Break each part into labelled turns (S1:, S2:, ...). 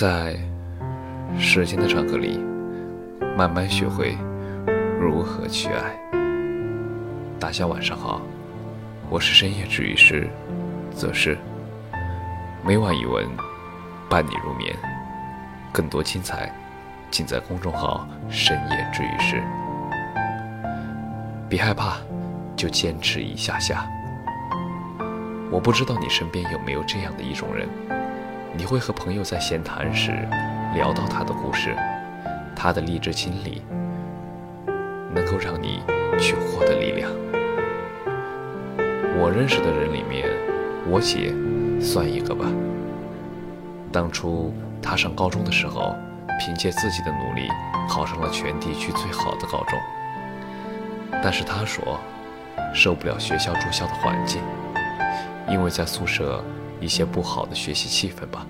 S1: 在时间的长河里，慢慢学会如何去爱。大家晚上好，我是深夜治愈师则是每晚一文伴你入眠，更多精彩尽在公众号“深夜治愈师”。别害怕，就坚持一下下。我不知道你身边有没有这样的一种人。你会和朋友在闲谈时聊到他的故事，他的励志经历，能够让你去获得力量。我认识的人里面，我姐算一个吧。当初她上高中的时候，凭借自己的努力考上了全地区最好的高中。但是她说，受不了学校住校的环境，因为在宿舍。一些不好的学习气氛吧，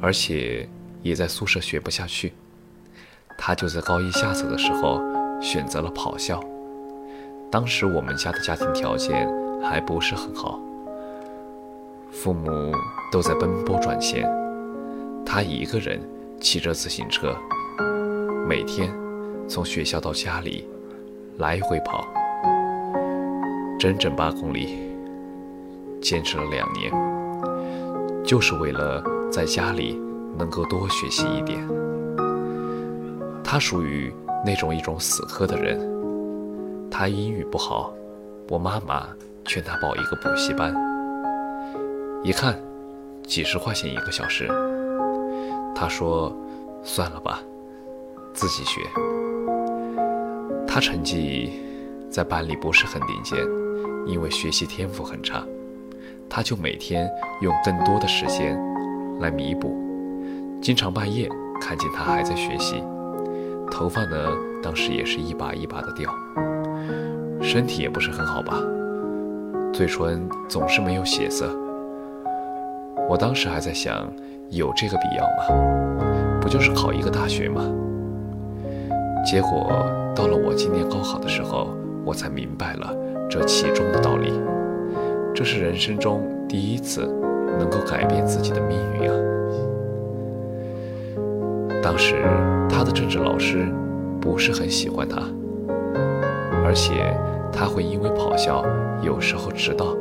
S1: 而且也在宿舍学不下去，他就在高一下册的时候选择了跑校。当时我们家的家庭条件还不是很好，父母都在奔波赚钱，他一个人骑着自行车，每天从学校到家里来回跑，整整八公里。坚持了两年，就是为了在家里能够多学习一点。他属于那种一种死磕的人。他英语不好，我妈妈劝他报一个补习班。一看，几十块钱一个小时。他说：“算了吧，自己学。”他成绩在班里不是很顶尖，因为学习天赋很差。他就每天用更多的时间来弥补，经常半夜看见他还在学习，头发呢，当时也是一把一把的掉，身体也不是很好吧，嘴唇总是没有血色。我当时还在想，有这个必要吗？不就是考一个大学吗？结果到了我今年高考的时候，我才明白了这其中的道理。这是人生中第一次能够改变自己的命运啊！当时他的政治老师不是很喜欢他，而且他会因为跑校有时候迟到，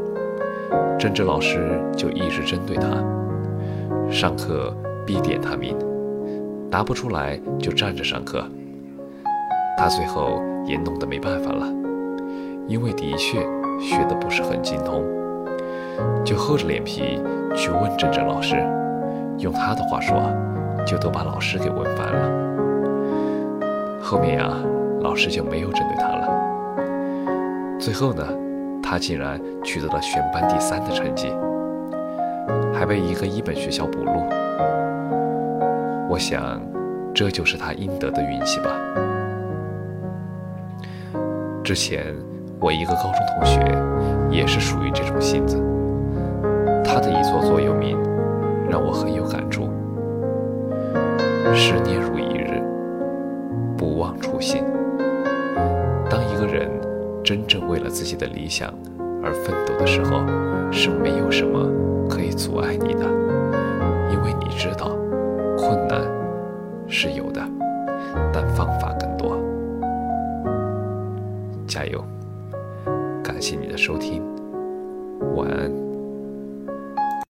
S1: 政治老师就一直针对他，上课必点他名，答不出来就站着上课。他最后也弄得没办法了，因为的确学的不是很精通。就厚着脸皮去问政治老师，用他的话说，就都把老师给问烦了。后面呀，老师就没有针对他了。最后呢，他竟然取得了全班第三的成绩，还被一个一本学校补录。我想，这就是他应得的运气吧。之前我一个高中同学也是属于这种性子。他的一座座右铭，让我很有感触。十年如一日，不忘初心。当一个人真正为了自己的理想而奋斗的时候，是没有什么可以阻碍你的，因为你知道，困难是有的，但方法更多。加油！感谢你的收听，晚安。